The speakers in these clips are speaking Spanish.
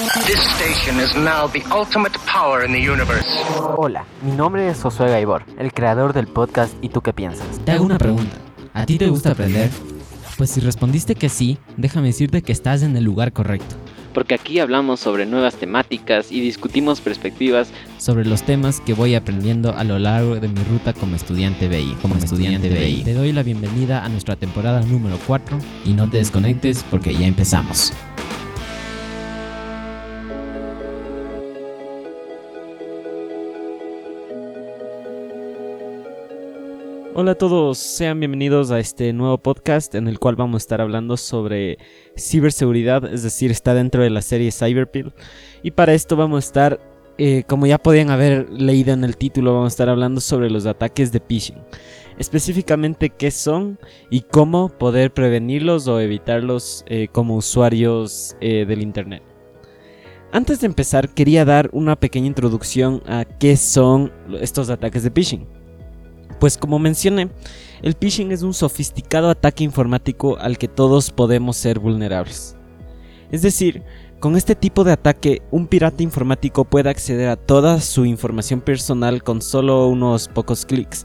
This station is now the ultimate power in the universe. Hola, mi nombre es Josué Gaibor, el creador del podcast ¿Y tú qué piensas? Te hago una pregunta. ¿A ti te gusta aprender? Pues si respondiste que sí, déjame decirte que estás en el lugar correcto. Porque aquí hablamos sobre nuevas temáticas y discutimos perspectivas sobre los temas que voy aprendiendo a lo largo de mi ruta como estudiante BI. Como, estudiante, BI. Te doy la bienvenida a nuestra temporada número 4 y no te desconectes porque ya empezamos. Hola a todos, sean bienvenidos a este nuevo podcast en el cual vamos a estar hablando sobre ciberseguridad, es decir, está dentro de la serie Cyberpill. Y para esto vamos a estar, eh, como ya podían haber leído en el título, vamos a estar hablando sobre los ataques de phishing. Específicamente qué son y cómo poder prevenirlos o evitarlos eh, como usuarios eh, del Internet. Antes de empezar, quería dar una pequeña introducción a qué son estos ataques de phishing. Pues como mencioné, el phishing es un sofisticado ataque informático al que todos podemos ser vulnerables. Es decir, con este tipo de ataque, un pirata informático puede acceder a toda su información personal con solo unos pocos clics.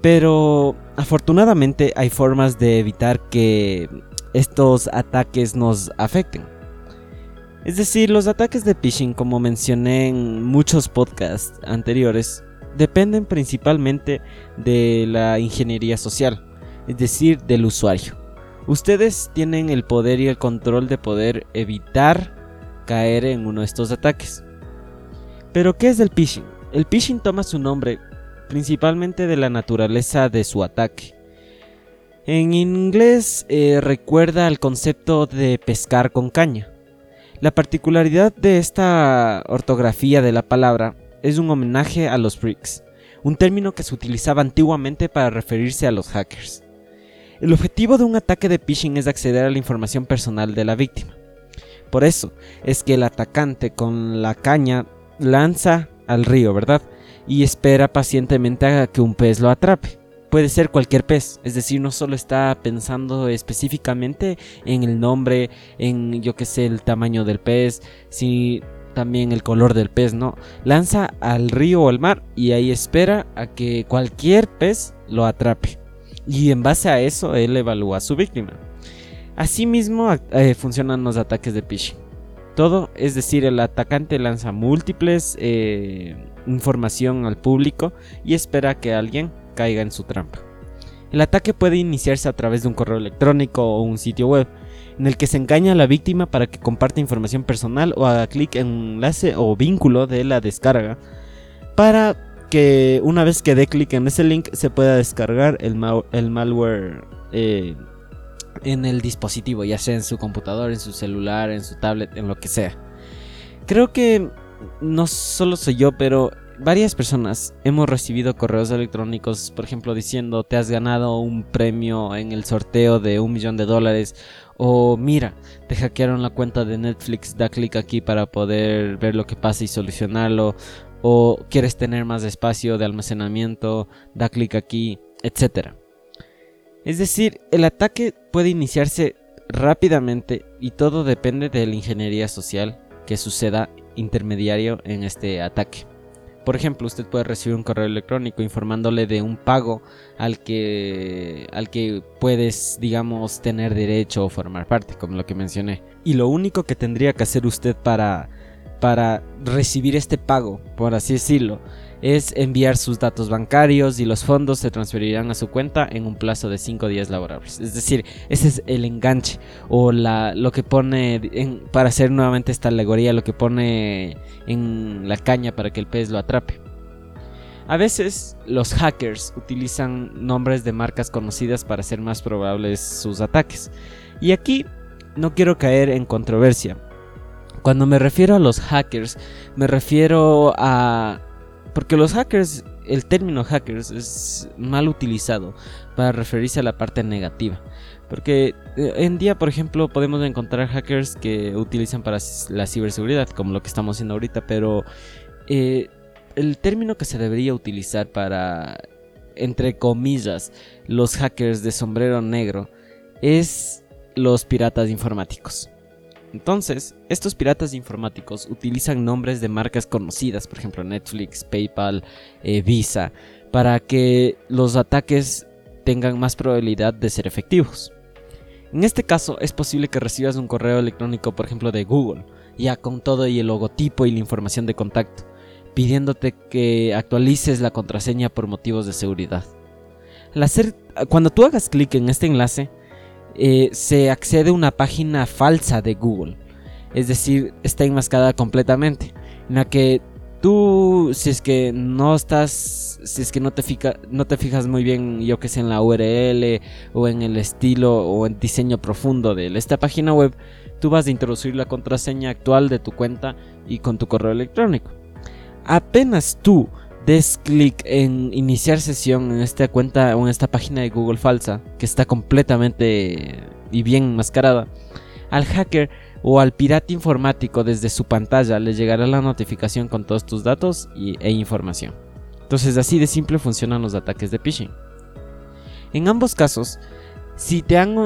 Pero afortunadamente hay formas de evitar que estos ataques nos afecten. Es decir, los ataques de phishing, como mencioné en muchos podcasts anteriores, dependen principalmente de la ingeniería social, es decir, del usuario. Ustedes tienen el poder y el control de poder evitar caer en uno de estos ataques. Pero, ¿qué es el phishing? El phishing toma su nombre principalmente de la naturaleza de su ataque. En inglés eh, recuerda al concepto de pescar con caña. La particularidad de esta ortografía de la palabra es un homenaje a los freaks, un término que se utilizaba antiguamente para referirse a los hackers. El objetivo de un ataque de phishing es acceder a la información personal de la víctima. Por eso es que el atacante con la caña lanza al río, ¿verdad? Y espera pacientemente a que un pez lo atrape. Puede ser cualquier pez, es decir, no solo está pensando específicamente en el nombre, en yo que sé, el tamaño del pez, si también el color del pez, ¿no? Lanza al río o al mar y ahí espera a que cualquier pez lo atrape. Y en base a eso él evalúa a su víctima. Asimismo eh, funcionan los ataques de phishing. Todo, es decir, el atacante lanza múltiples eh, información al público y espera que alguien caiga en su trampa. El ataque puede iniciarse a través de un correo electrónico o un sitio web en el que se engaña a la víctima para que comparta información personal o haga clic en enlace o vínculo de la descarga para que una vez que dé clic en ese link se pueda descargar el, malware eh, en el dispositivo, ya sea en su computador, en su celular, en su tablet, en lo que sea. Creo que no solo soy yo, pero varias personas hemos recibido correos electrónicos, por ejemplo, diciendo te has ganado un premio en el sorteo de un millón de dólares o mira, te hackearon la cuenta de Netflix, da clic aquí para poder ver lo que pasa y solucionarlo. O quieres tener más espacio de almacenamiento, da clic aquí, etc. Es decir, el ataque puede iniciarse rápidamente y todo depende de la ingeniería social que suceda intermediario en este ataque. Por ejemplo, usted puede recibir un correo electrónico informándole de un pago al que, al que puedes, digamos, tener derecho o formar parte, como lo que mencioné. Y lo único que tendría que hacer usted para, para recibir este pago, por así decirlo, es enviar sus datos bancarios y los fondos se transferirán a su cuenta en un plazo de 5 días laborables. Es decir, ese es el enganche o lo que pone, para hacer nuevamente esta alegoría, lo que pone en la caña para que el pez lo atrape. A veces los hackers utilizan nombres de marcas conocidas para hacer más probables sus ataques. Y aquí no quiero caer en controversia. Cuando me refiero a los hackers, me refiero a porque los hackers, el término hackers es mal utilizado para referirse a la parte negativa. Porque eh, en día, por ejemplo, podemos encontrar hackers que utilizan para la ciberseguridad, como lo que estamos haciendo ahorita, pero eh, el término que se debería utilizar para, entre comillas, los hackers de sombrero negro es los piratas informáticos. Entonces, estos piratas informáticos utilizan nombres de marcas conocidas, por ejemplo Netflix, PayPal, eh, Visa, para que los ataques tengan más probabilidad de ser efectivos. En este caso, es posible que recibas un correo electrónico, por ejemplo, de Google, ya con todo y el logotipo y la información de contacto, pidiéndote que actualices la contraseña por motivos de seguridad. cuando tú hagas clic en este enlace, eh, se accede a una página falsa de Google. Es decir, está enmascarada completamente. En la que tú, si es que no estás, si es que no te, no te fijas muy bien, yo que sé, en la URL o en el estilo o en diseño profundo de esta página web, tú vas a introducir la contraseña actual de tu cuenta y con tu correo electrónico. Apenas tú des clic en iniciar sesión en esta cuenta o en esta página de Google falsa que está completamente y bien enmascarada, al hacker o al pirata informático desde su pantalla le llegará la notificación con todos tus datos e información. Entonces así de simple funcionan los ataques de phishing. En ambos casos, si te han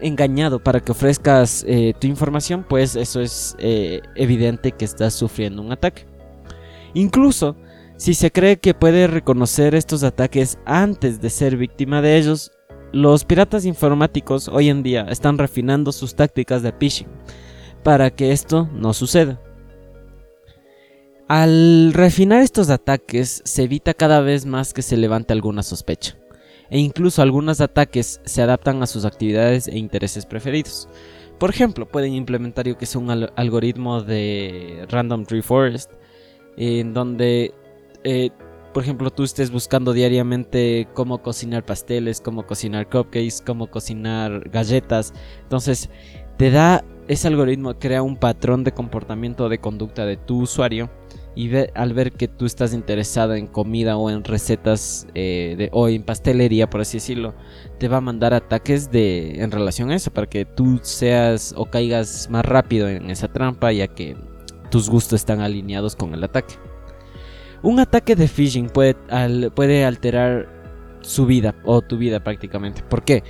engañado para que ofrezcas eh, tu información, pues eso es eh, evidente que estás sufriendo un ataque. Incluso si se cree que puede reconocer estos ataques antes de ser víctima de ellos, los piratas informáticos hoy en día están refinando sus tácticas de phishing para que esto no suceda. Al refinar estos ataques se evita cada vez más que se levante alguna sospecha, e incluso algunos ataques se adaptan a sus actividades e intereses preferidos. Por ejemplo, pueden implementar yo que es un algoritmo de Random Tree Forest, en donde eh, por ejemplo, tú estés buscando diariamente cómo cocinar pasteles, cómo cocinar cupcakes, cómo cocinar galletas. Entonces, te da ese algoritmo, crea un patrón de comportamiento de conducta de tu usuario. Y al ver que tú estás interesada en comida o en recetas eh, de, o en pastelería, por así decirlo, te va a mandar ataques de, en relación a eso, para que tú seas o caigas más rápido en esa trampa, ya que tus gustos están alineados con el ataque. Un ataque de phishing puede, puede alterar su vida o tu vida prácticamente. ¿Por qué?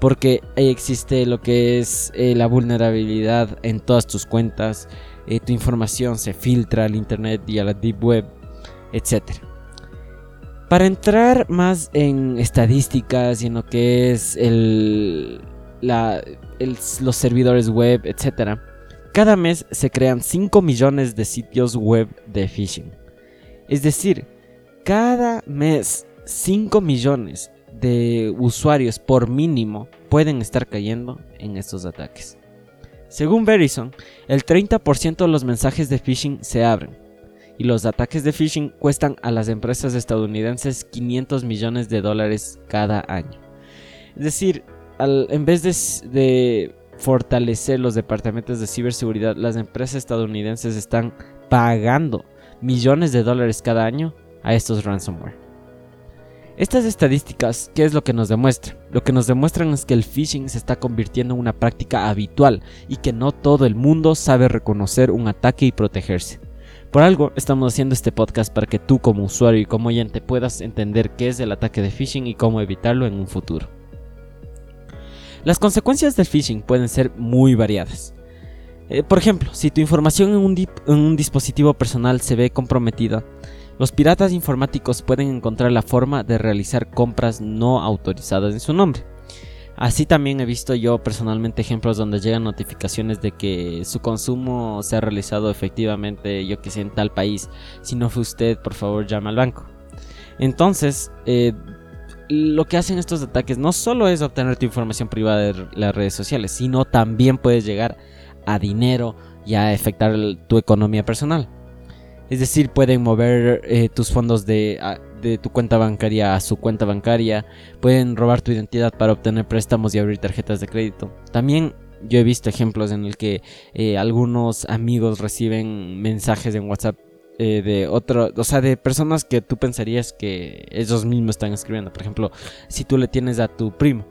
Porque existe lo que es eh, la vulnerabilidad en todas tus cuentas, eh, tu información se filtra al internet y a la deep web, etc. Para entrar más en estadísticas y en lo que es los servidores web, etc. Cada mes se crean 5 millones de sitios web de phishing. Es decir, cada mes 5 millones de usuarios por mínimo pueden estar cayendo en estos ataques. Según Verizon, el 30% de los mensajes de phishing se abren y los ataques de phishing cuestan a las empresas estadounidenses 500 millones de dólares cada año. Es decir, en vez de, de fortalecer los departamentos de ciberseguridad, las empresas estadounidenses están pagando millones de dólares cada año a estos ransomware. Estas estadísticas, ¿qué es lo que nos demuestran? Lo que nos demuestran es que el phishing se está convirtiendo en una práctica habitual y que no todo el mundo sabe reconocer un ataque y protegerse. Por algo estamos haciendo este podcast para que tú como usuario y como oyente puedas entender qué es el ataque de phishing y cómo evitarlo en un futuro. Las consecuencias del phishing pueden ser muy variadas. Eh, por ejemplo, si tu información en un, dispositivo personal se ve comprometida, los piratas informáticos pueden encontrar la forma de realizar compras no autorizadas en su nombre. Así también he visto yo personalmente ejemplos donde llegan notificaciones de que su consumo se ha realizado efectivamente, yo que sé, en tal país. Si no fue usted, por favor llame al banco. Entonces, eh, lo que hacen estos ataques no solo es obtener tu información privada de las redes sociales, sino también puedes llegar a dinero y a afectar tu economía personal. Es decir, pueden mover eh, tus fondos de, de, tu cuenta bancaria a su cuenta bancaria, pueden robar tu identidad para obtener préstamos y abrir tarjetas de crédito. También yo he visto ejemplos en el que eh, algunos amigos reciben mensajes en WhatsApp eh, de otro, o sea, de personas que tú pensarías que ellos mismos están escribiendo. Por ejemplo, si tú le tienes a tu primo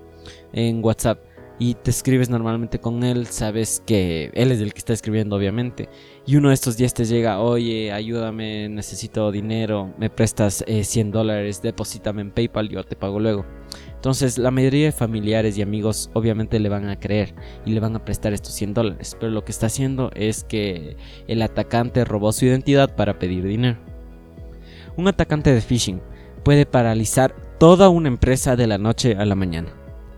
en WhatsApp y te escribes normalmente con él, sabes que él es el que está escribiendo obviamente. Y uno de estos días te llega, oye, ayúdame, necesito dinero, me prestas 100 eh, dólares, deposítame en PayPal, yo te pago luego. Entonces la mayoría de familiares y amigos obviamente le van a creer y le van a prestar estos 100 dólares. Pero lo que está haciendo es que el atacante robó su identidad para pedir dinero. Un atacante de phishing puede paralizar toda una empresa de la noche a la mañana.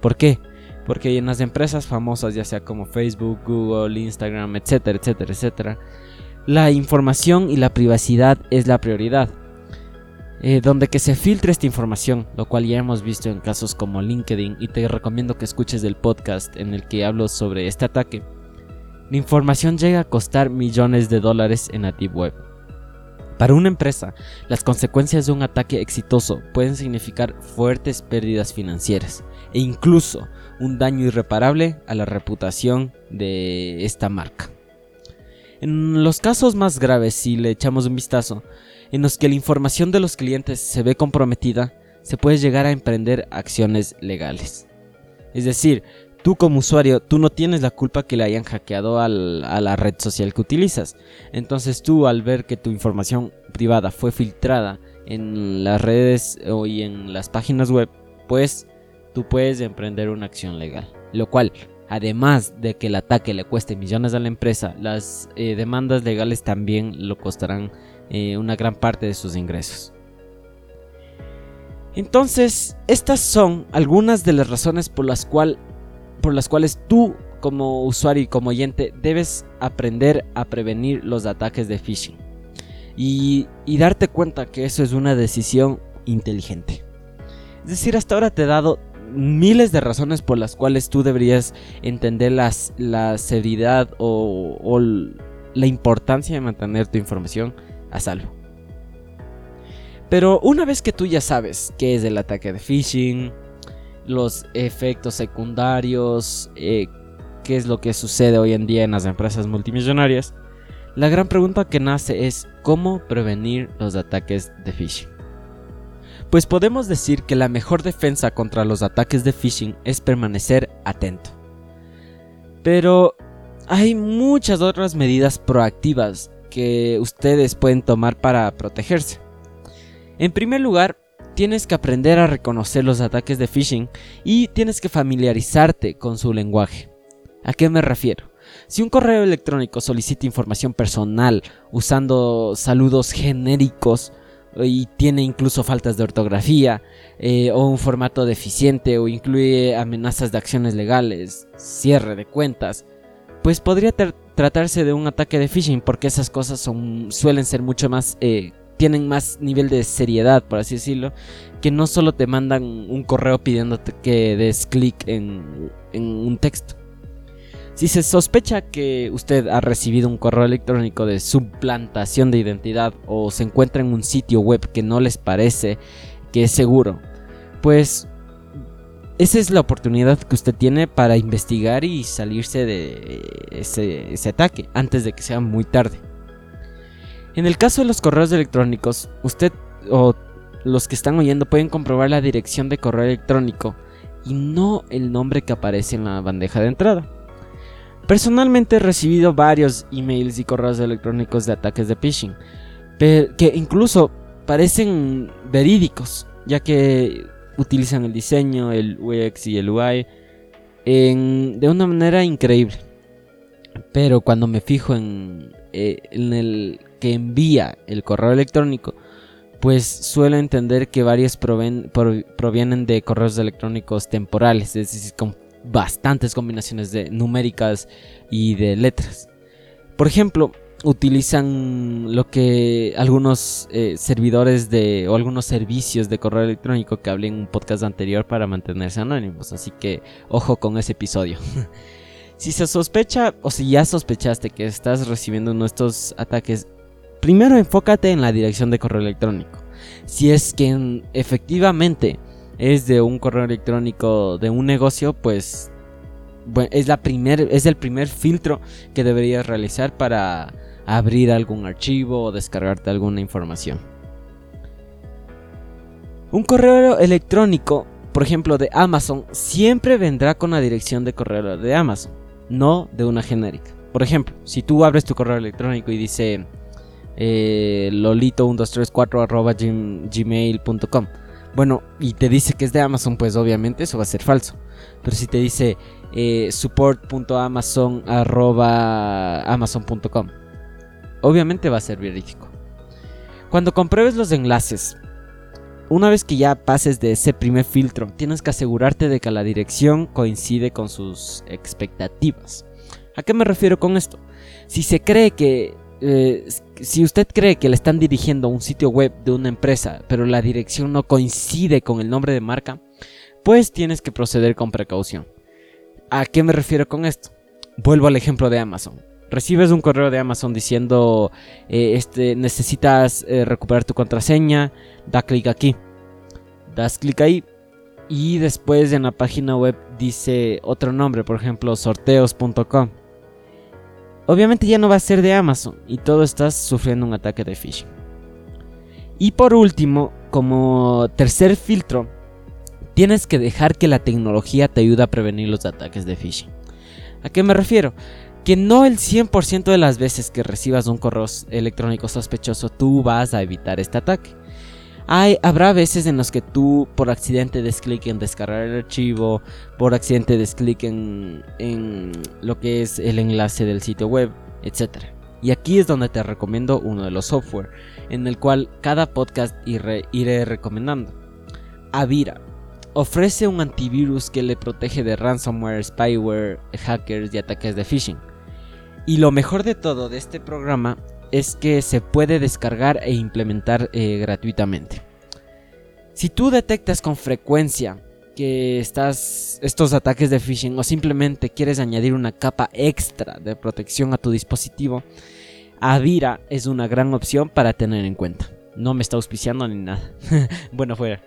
¿Por qué? Porque en las empresas famosas, ya sea como Facebook, Google, Instagram, etcétera, etcétera, etcétera, la información y la privacidad es la prioridad. Eh, donde que se filtre esta información, lo cual ya hemos visto en casos como LinkedIn y te recomiendo que escuches el podcast en el que hablo sobre este ataque. La información llega a costar millones de dólares en la Deep Web. Para una empresa, las consecuencias de un ataque exitoso pueden significar fuertes pérdidas financieras e incluso un daño irreparable a la reputación de esta marca. En los casos más graves, si le echamos un vistazo, en los que la información de los clientes se ve comprometida, se puede llegar a emprender acciones legales. Es decir, tú como usuario, tú no tienes la culpa que le hayan hackeado a la red social que utilizas. Entonces tú al ver que tu información privada fue filtrada en las redes o y en las páginas web, pues tú puedes emprender una acción legal. Lo cual, además de que el ataque le cueste millones a la empresa, las eh, demandas legales también lo costarán eh, una gran parte de sus ingresos. Entonces, estas son algunas de las razones por las, cual, por las cuales tú como usuario y como oyente debes aprender a prevenir los ataques de phishing. Y, y darte cuenta que eso es una decisión inteligente. Es decir, hasta ahora te he dado miles de razones por las cuales tú deberías entender las, la seriedad o, la importancia de mantener tu información a salvo. Pero una vez que tú ya sabes qué es el ataque de phishing, los efectos secundarios, eh, qué es lo que sucede hoy en día en las empresas multimillonarias, la gran pregunta que nace es cómo prevenir los ataques de phishing. Pues podemos decir que la mejor defensa contra los ataques de phishing es permanecer atento. Pero hay muchas otras medidas proactivas que ustedes pueden tomar para protegerse. En primer lugar, tienes que aprender a reconocer los ataques de phishing y tienes que familiarizarte con su lenguaje. ¿A qué me refiero? Si un correo electrónico solicita información personal usando saludos genéricos y tiene incluso faltas de ortografía eh, o un formato deficiente o incluye amenazas de acciones legales, cierre de cuentas, pues podría tratarse de un ataque de phishing porque esas cosas son, suelen ser mucho más eh, tienen más nivel de seriedad, por así decirlo, que no solo te mandan un correo pidiéndote que des clic en, un texto. Si se sospecha que usted ha recibido un correo electrónico de suplantación de identidad o se encuentra en un sitio web que no les parece que es seguro, pues esa es la oportunidad que usted tiene para investigar y salirse de ese ataque antes de que sea muy tarde. En el caso de los correos electrónicos, usted o los que están oyendo pueden comprobar la dirección de correo electrónico y no el nombre que aparece en la bandeja de entrada. Personalmente he recibido varios emails y correos electrónicos de ataques de phishing, que incluso parecen verídicos, ya que utilizan el diseño, el UX y el UI de una manera increíble. Pero cuando me fijo en, eh, en el que envía el correo electrónico, pues suelo entender que varios provienen de correos electrónicos temporales, es decir, con bastantes combinaciones de numéricas y de letras. Por ejemplo, utilizan lo que algunos eh, servidores de o algunos servicios de correo electrónico que hablé en un podcast anterior para mantenerse anónimos, así que ojo con ese episodio. si se sospecha o si ya sospechaste que estás recibiendo uno de estos ataques primero enfócate en la dirección de correo electrónico. Si es que efectivamente es de un correo electrónico de un negocio, pues es, la es el primer filtro que deberías realizar para abrir algún archivo o descargarte alguna información. Un correo electrónico, por ejemplo de Amazon, siempre vendrá con la dirección de correo de Amazon, no de una genérica. Por ejemplo, si tú abres tu correo electrónico y dice eh, lolito1234 gmail.com Bueno, y te dice que es de Amazon, pues obviamente eso va a ser falso. Pero si te dice eh, support.amazon.amazon.com, obviamente va a ser verídico. Cuando compruebes los enlaces, una vez que ya pases de ese primer filtro, tienes que asegurarte de que la dirección coincide con sus expectativas. ¿A qué me refiero con esto? Si se cree que eh, si usted cree que le están dirigiendo a un sitio web de una empresa, pero la dirección no coincide con el nombre de marca, pues tienes que proceder con precaución. ¿A qué me refiero con esto? Vuelvo al ejemplo de Amazon. Recibes un correo de Amazon diciendo, eh, este, necesitas eh, recuperar tu contraseña, da clic aquí. Das clic ahí y después en la página web dice otro nombre, por ejemplo, sorteos.com. Obviamente ya no va a ser de Amazon y todo estás sufriendo un ataque de phishing. Y por último, como tercer filtro, tienes que dejar que la tecnología te ayude a prevenir los ataques de phishing. ¿A qué me refiero? Que no el 100% de las veces que recibas un correo electrónico sospechoso tú vas a evitar este ataque. Hay, habrá veces en los que tú por accidente des clic en descargar el archivo, por accidente des clic en, en lo que es el enlace del sitio web, etc. Y aquí es donde te recomiendo uno de los software, en el cual cada podcast iré, iré recomendando. Avira. Ofrece un antivirus que le protege de ransomware, spyware, hackers y ataques de phishing. Y lo mejor de todo de este programa es que se puede descargar e implementar eh, gratuitamente. Si tú detectas con frecuencia que estás estos ataques de phishing o simplemente quieres añadir una capa extra de protección a tu dispositivo, Avira es una gran opción para tener en cuenta. No me está auspiciando ni nada. bueno, fuera.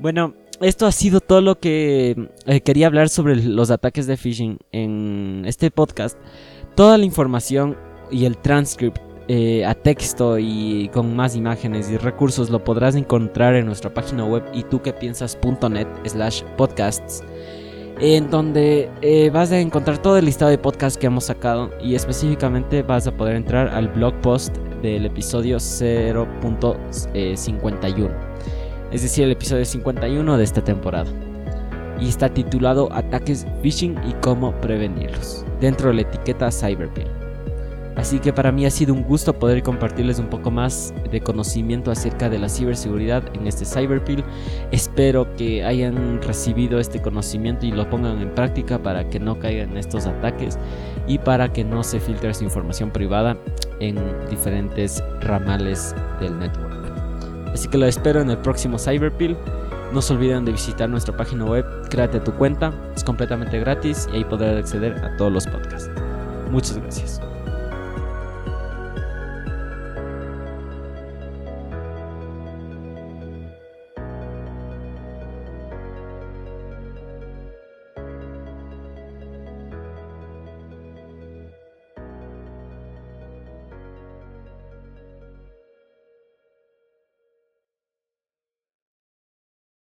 Bueno, esto ha sido todo lo que eh, quería hablar sobre los ataques de phishing en este podcast. Toda la información y el transcript eh, a texto y con más imágenes y recursos lo podrás encontrar en nuestra página web y tú que piensas.net slash podcasts en donde eh, vas a encontrar todo el listado de podcasts que hemos sacado y específicamente vas a poder entrar al blog post del episodio 0.51 es decir el episodio 51 de esta temporada. Y está titulado Ataques Phishing y cómo prevenirlos dentro de la etiqueta Cyberpill Así que para mí ha sido un gusto poder compartirles un poco más de conocimiento acerca de la ciberseguridad en este Cyberpill. Espero que hayan recibido este conocimiento y lo pongan en práctica para que no caigan estos ataques y para que no se filtre su información privada en diferentes ramales del network. Así que lo espero en el próximo Cyberpill. No se olviden de visitar nuestra página web, créate tu cuenta, es completamente gratis y ahí podrás acceder a todos los podcasts. Muchas gracias.